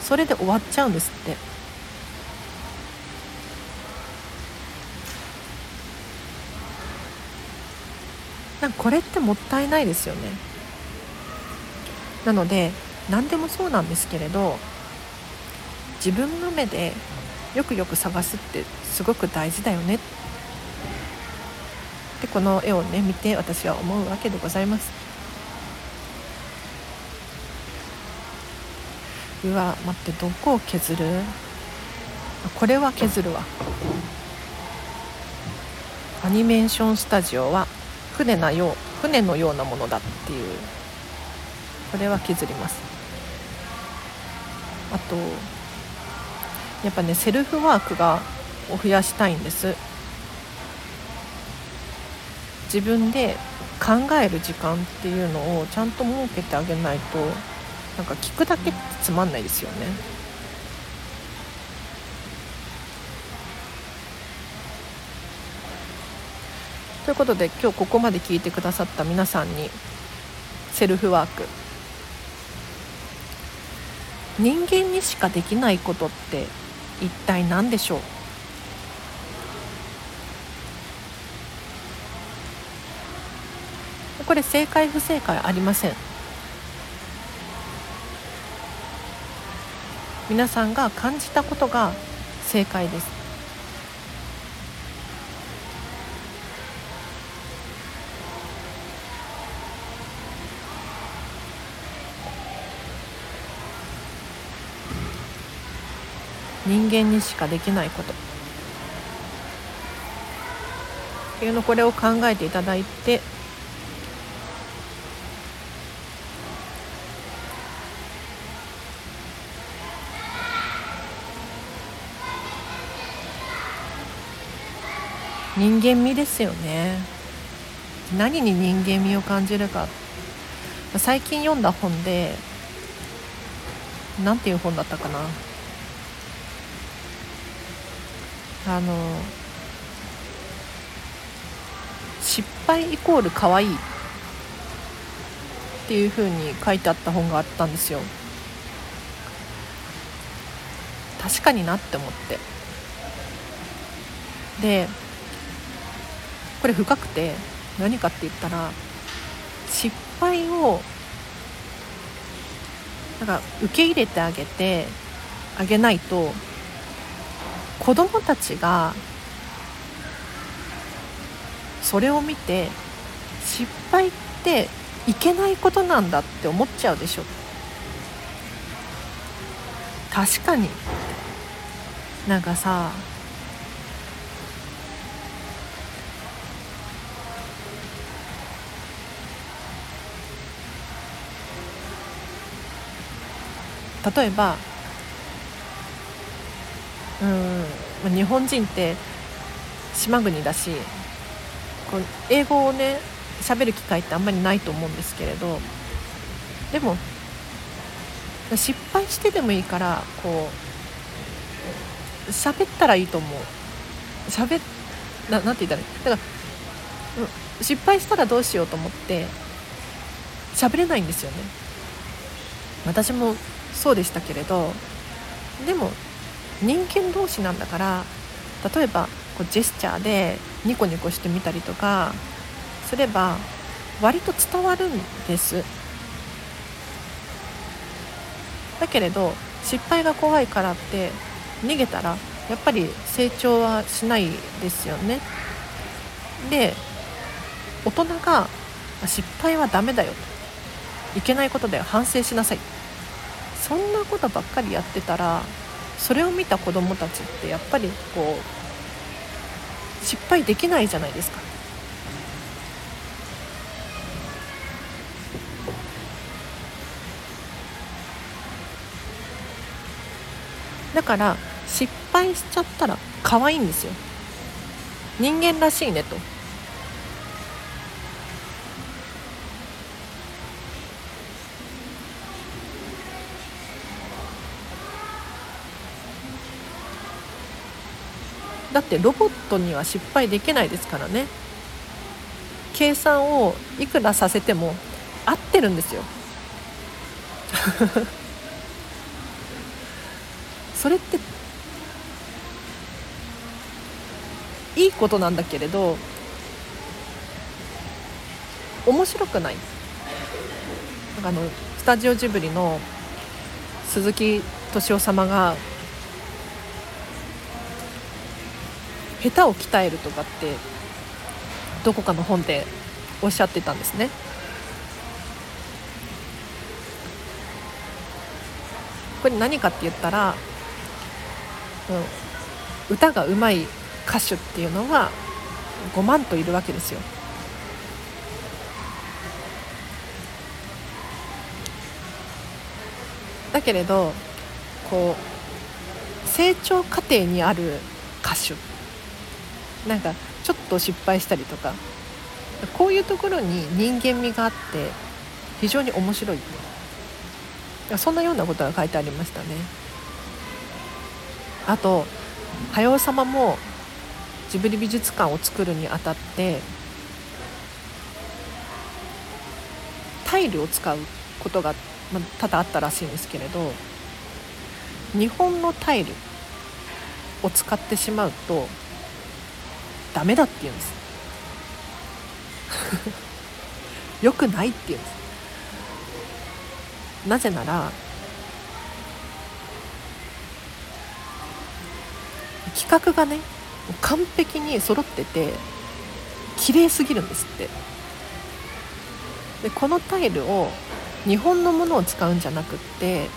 それで終わっちゃうんですって。なんかこれってもったいないですよね。なので何でもそうなんですけれど自分の目でよくよく探すってすごく大事だよね。でこの絵をね見て私は思うわけでございます。うわ待ってどこを削る？これは削るわ。アニメーションスタジオは船なよう船のようなものだっていう。これは削ります。あとやっぱねセルフワークがを増やしたいんです。自分で考える時間っていうのをちゃんと設けてあげないとなんか聞くだけってつまんないですよね。ということで今日ここまで聞いてくださった皆さんにセルフワーク。人間にしかできないことって一体何でしょう？これ正解不正解ありません。皆さんが感じたことが正解です。人間にしかできないこと。っていうのこれを考えていただいて人間味ですよね。何に人間味を感じるか。最近読んだ本で何ていう本だったかな。あの失敗イコール可愛い。っていう風に書いてあった本があったんですよ。確かになって思って。でこれ深くて何かって言ったら失敗をなんか受け入れてあげてあげないと子供たちがそれを見て失敗っていけないことなんだって思っちゃうでしょ。確かに。なんかさ例えばうん。日本人って島国だしこう英語をね喋る機会ってあんまりないと思うんですけれどでも失敗してでもいいからこう喋ったらいいと思う。喋ななんて言ったらいい？だから、失敗したらどうしようと思って喋れないんですよね。私もそうでしたけれどでも人間同士なんだから例えばこうジェスチャーでニコニコしてみたりとかすれば割と伝わるんです。だけれど失敗が怖いからって逃げたらやっぱり成長はしないですよね。で大人が失敗はダメだよと。いけないことで反省しなさい。そんなことばっかりやってたらそれを見た子どもたちってやっぱりこう失敗できないじゃないですか。だから失敗しちゃったら可愛いんですよ人間らしいねとだってロボットには失敗できないですからね。計算をいくらさせても合ってるんですよ。それっていいことなんだけれど面白くない。あのスタジオジブリの鈴木敏夫様が下手を鍛えるとかってどこかの本でおっしゃってたんですね。これ何かって言ったら、うん、歌がうまい歌手っていうのは5万といるわけですよ。だけれどこう成長過程にある歌手なんかちょっと失敗したりとかこういうところに人間味があって非常に面白い。そんなようなことが書いてありましたね。あと早尾様もジブリ美術館を作るにあたってタイルを使うことが多々あったらしいんですけれど日本のタイルを使ってしまうとダメだって言うんです。よくないって言うんです。なぜなら企画がね完璧に揃ってて綺麗すぎるんですって。でこのタイルを日本のものを使うんじゃなくって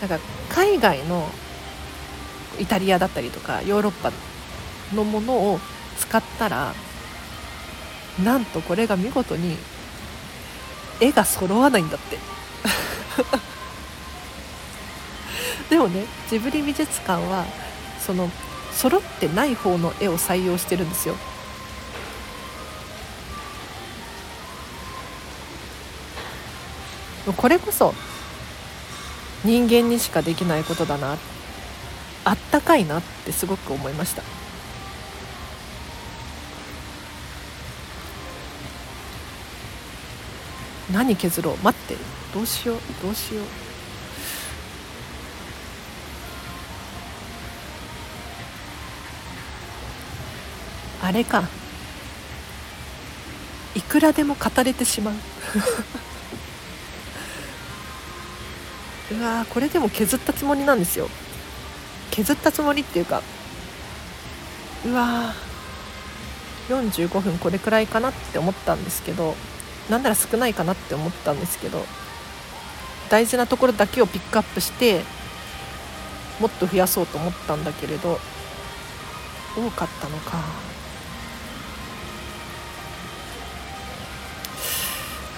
なんか海外のイタリアだったりとかヨーロッパのものを使ったらなんとこれが見事に絵が揃わないんだって。でもねジブリ美術館はその揃ってない方の絵を採用してるんですよ。これこそ人間にしかできないことだな。あったかいなってすごく思いました。何削ろう？待って。どうしよう？どうしよう？あれか。いくらでも語れてしまう。うわこれでも削ったつもりなんですよ。削ったつもりっていうかうわ45分これくらいかなって思ったんですけど。なんなら少ないかなって思ったんですけど大事なところだけをピックアップしてもっと増やそうと思ったんだけれど多かったのか。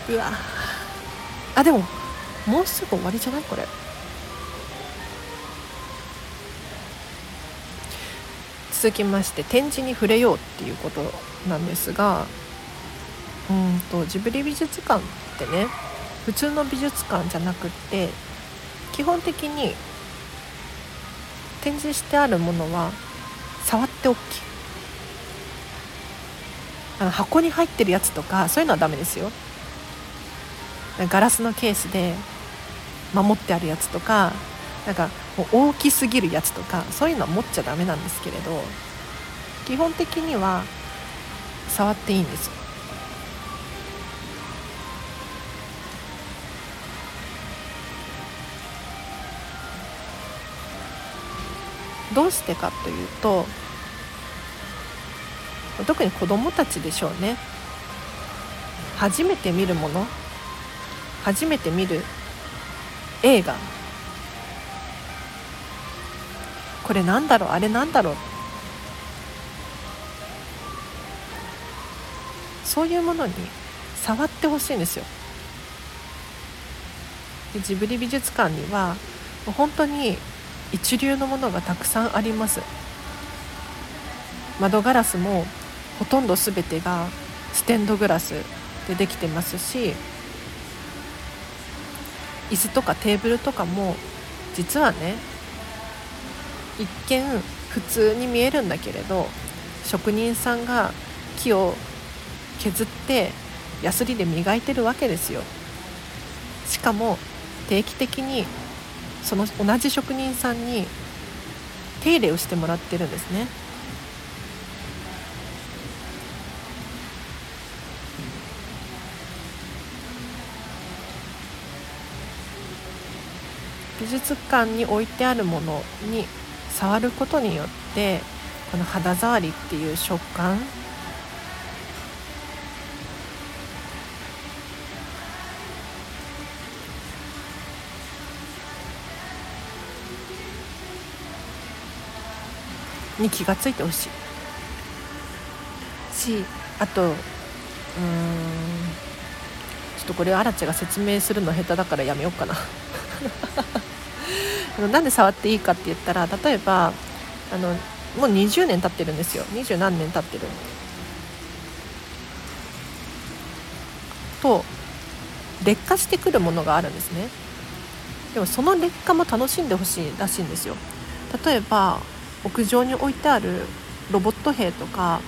うわ。あでももうすぐ終わりじゃない？これ。続きまして展示に触れようっていうことなんですがうんとジブリ美術館ってね普通の美術館じゃなくって基本的に展示してあるものは触って OK あの箱に入ってるやつとかそういうのはダメですよ。ガラスのケースで守ってあるやつとかなんか大きすぎるやつとかそういうのは持っちゃダメなんですけれど基本的には触っていいんですよ。どうしてかというと特に子どもたちでしょうね。初めて見るもの初めて見る映画。これなんだろう？あれなんだろう？そういうものに触ってほしいんですよ。でジブリ美術館には本当に一流のものがたくさんあります。窓ガラスもほとんど全てがステンドグラスでできてますし椅子とかテーブルとかも実はね一見普通に見えるんだけれど職人さんが木を削ってヤスリで磨いてるわけですよ。しかも定期的にその同じ職人さんに手入れをしてもらってるんですね。美術館に置いてあるものに触ることによってこの肌触りっていう食感に気がついてほしい。しあとうんちょっとこれアラチが説明するの下手だからやめようかな。あのなんで触っていいかって言ったら例えばあのもう20年経ってるんですよ。20何年経ってる。と劣化してくるものがあるんですね。でもその劣化も楽しんでほしいらしいんですよ。例えば屋上に置いてあるロボット兵とか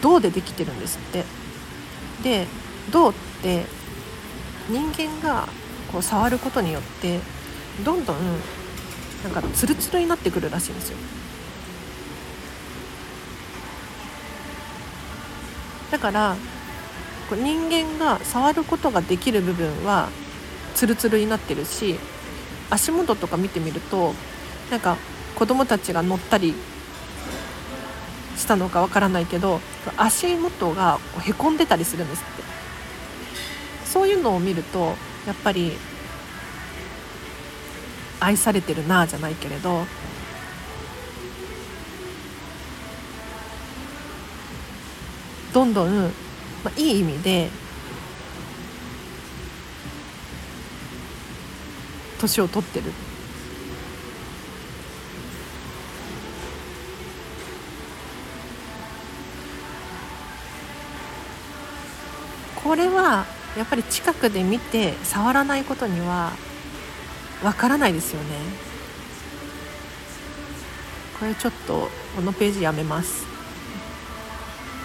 銅でできてるんですって。で銅って人間がこう触ることによってどんどんなんかツルツルになってくるらしいんですよ。だから人間が触ることができる部分はツルツルになってるし足元とか見てみるとなんか子供たちが乗ったりしたのかわからないけど足元がへこんでたりするんですって。そういうのを見るとやっぱり愛されてるなじゃないけれどどんどん、まあ、いい意味で年を取ってる。これはやっぱり近くで見て触らないことにはわからないですよね。これちょっとこのページやめます。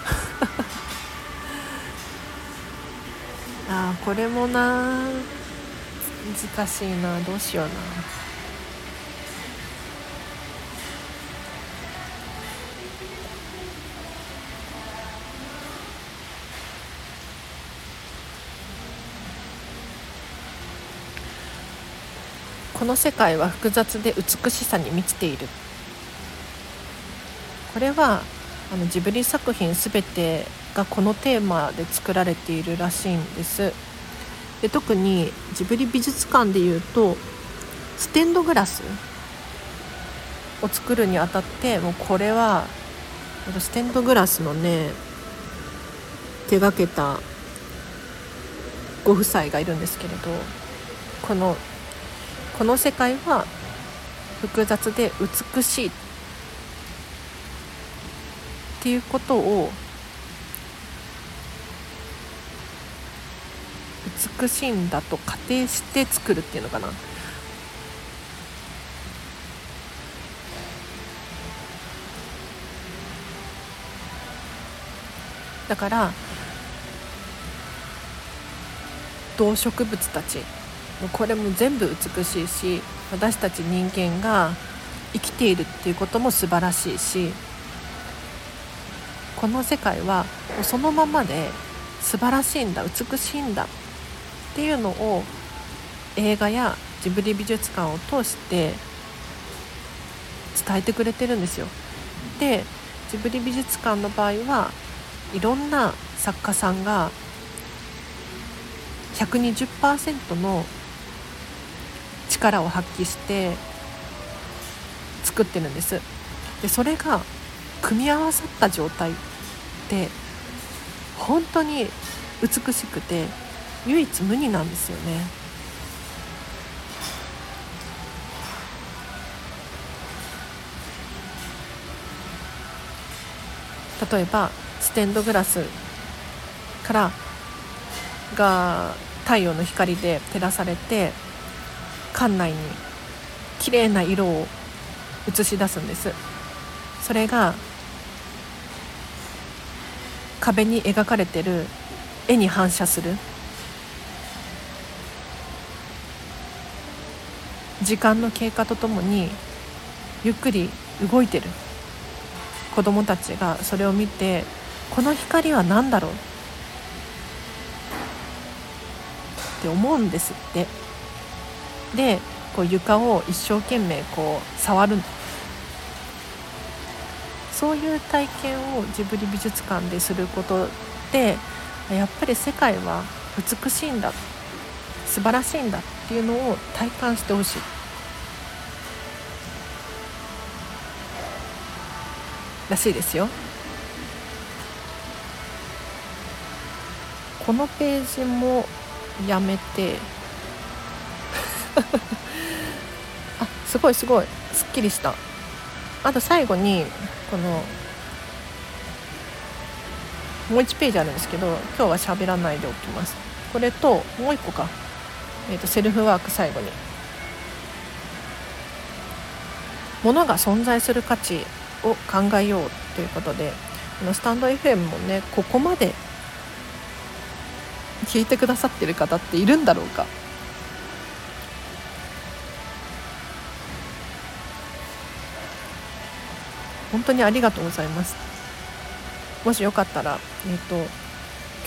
あこれもな難しいなどうしようなこの世界は複雑で美しさに満ちている。これはあのジブリ作品全てがこのテーマで作られているらしいんです。で特にジブリ美術館でいうとステンドグラスを作るにあたってもうこれはステンドグラスのね手がけたご夫妻がいるんですけれどこのこの世界は複雑で美しいっていうことを美しいんだと仮定して作るっていうのかな。だから動植物たちもうこれも全部美しいし私たち人間が生きているっていうことも素晴らしいしこの世界はそのままで素晴らしいんだ美しいんだっていうのを映画やジブリ美術館を通して伝えてくれてるんですよ。でジブリ美術館の場合はいろんな作家さんが120%の力を発揮して作ってるんです。でそれが組み合わさった状態って本当に美しくて唯一無二なんですよね。例えばステンドグラスからが太陽の光で照らされて館内に綺麗な色を映し出すんです。それが壁に描かれてる絵に反射する時間の経過とともにゆっくり動いてる子どもたちがそれを見てこの光は何だろうって思うんですって。でこう床を一生懸命こう触るそういう体験をジブリ美術館ですることでやっぱり世界は美しいんだ素晴らしいんだっていうのを体感してほしい。らしいですよ。このページもやめて あすごいすごい。すっきりした。あと最後にこのもう1ページあるんですけど今日は喋らないでおきます。これともう1個か、えーと、セルフワーク最後に。物が存在する価値を考えようということでこのスタンド FM もねここまで聞いてくださってる方っているんだろうか。本当にありがとうございます。もしよかったら、えーと、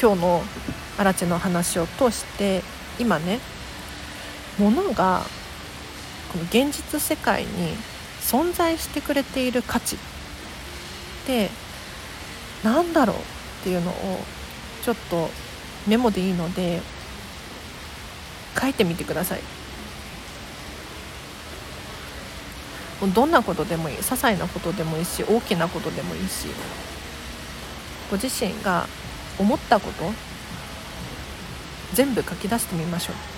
今日のアラチェの話を通して今ねものがこの現実世界に存在してくれている価値って何だろうっていうのをちょっとメモでいいので書いてみてください。どんなことでもいい些細なことでもいいし大きなことでもいいしご自身が思ったこと全部書き出してみましょう。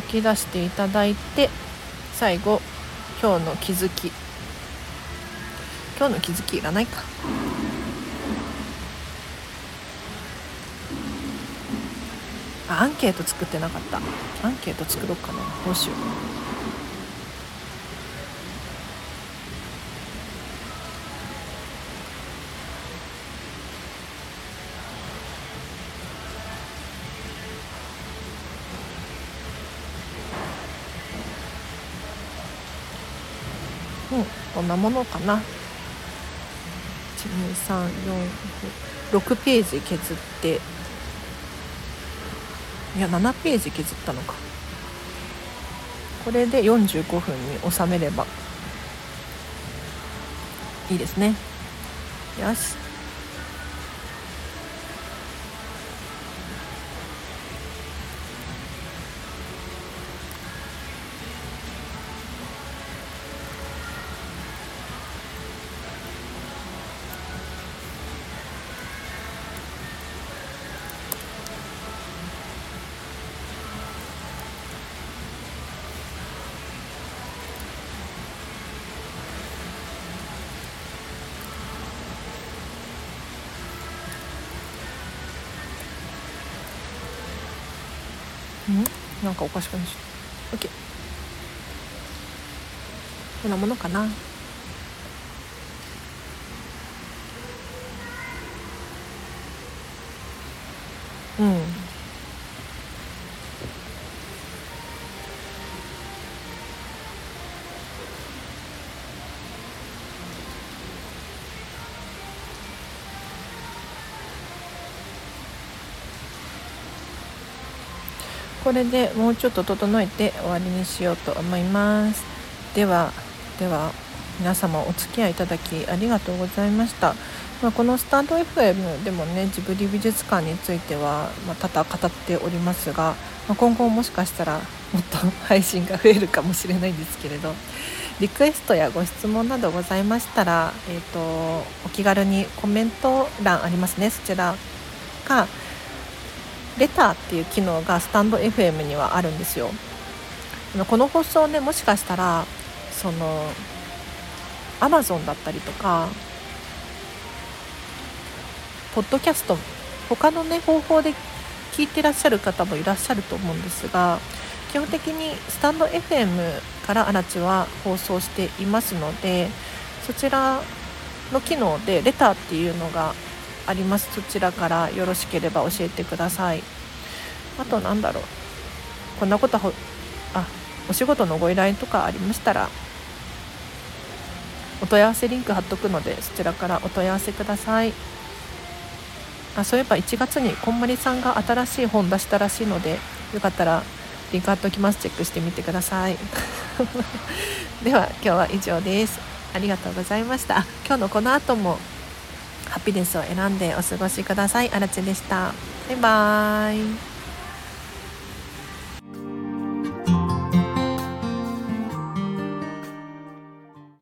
書き出していただいて最後今日の気づき。今日の気づきいらないか。あアンケート作ってなかった。アンケート作ろうかな。どうしよううんこんなものかな。12346ページ削って。いや7ページ削ったのか。これで45分に収めればいいですね。よし。なんかおかしくなっちゃった OK こんなものかな？これでもうちょっと整えて終わりにしようと思います。ではでは皆様お付き合いいただきありがとうございました、まあ、このスタンド FM でもねジブリ美術館については、まあ、多々語っておりますが、まあ、今後もしかしたらもっと配信が増えるかもしれないんですけれどリクエストやご質問などございましたら、えーと、お気軽にコメント欄ありますね。そちらかレターっていう機能がスタンド FM にはあるんですよ。この放送ねもしかしたらそのアマゾンだったりとかポッドキャスト他のね方法で聞いてらっしゃる方もいらっしゃると思うんですが基本的にスタンド FM からアラチは放送していますのでそちらの機能でレターっていうのがあります。そちらからよろしければ教えてください。あとなんだろう。こんなことあお仕事のご依頼とかありましたらお問い合わせリンク貼っとくのでそちらからお問い合わせください。あそういえば1月にこんまりさんが新しい本出したらしいのでよかったらリンク貼っておきます。チェックしてみてください。では今日は以上です。ありがとうございました。今日のこの後もハピネスを選んでお過ごしください。あらちでした。バイバーイ。